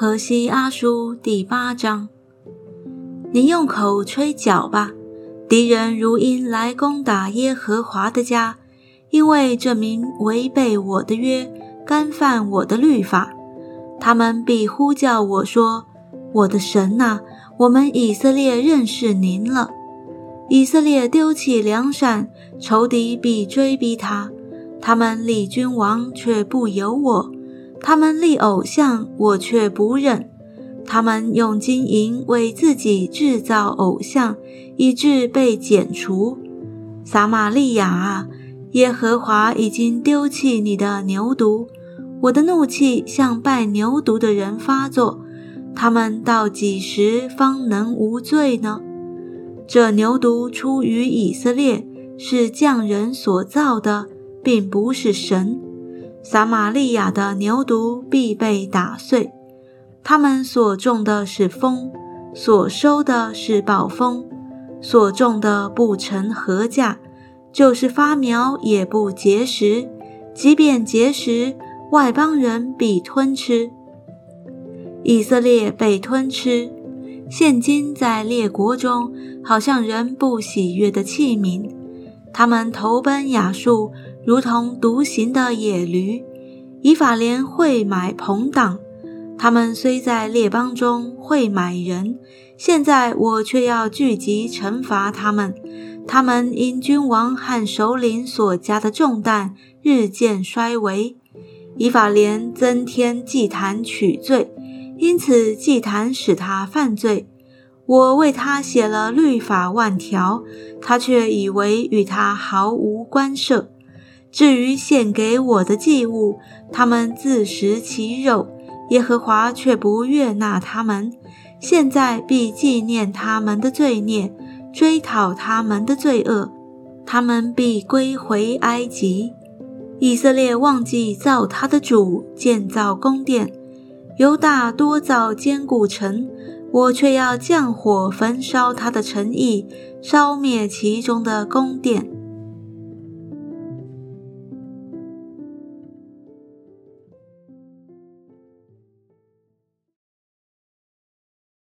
荷西阿书第八章，你用口吹角吧，敌人如鹰来攻打耶和华的家，因为这名违背我的约，干犯我的律法，他们必呼叫我说：“我的神呐，我们以色列认识您了。”以色列丢弃良善，仇敌必追逼他，他们立君王却不由我。他们立偶像，我却不认；他们用金银为自己制造偶像，以致被剪除。撒玛利亚啊，耶和华已经丢弃你的牛犊，我的怒气向拜牛犊的人发作。他们到几时方能无罪呢？这牛犊出于以色列，是匠人所造的，并不是神。撒玛利亚的牛犊必被打碎，他们所种的是风，所收的是暴风，所种的不成禾价，就是发苗也不结实，即便结实，外邦人必吞吃。以色列被吞吃，现今在列国中，好像人不喜悦的器皿，他们投奔亚述。如同独行的野驴，以法莲会买朋党。他们虽在列邦中会买人，现在我却要聚集惩罚他们。他们因君王和首领所加的重担日渐衰微。以法莲增添祭坛取罪，因此祭坛使他犯罪。我为他写了律法万条，他却以为与他毫无关涉。至于献给我的祭物，他们自食其肉，耶和华却不悦纳他们。现在必纪念他们的罪孽，追讨他们的罪恶，他们必归回埃及。以色列忘记造他的主，建造宫殿；犹大多造坚固城，我却要降火焚烧他的诚意，烧灭其中的宫殿。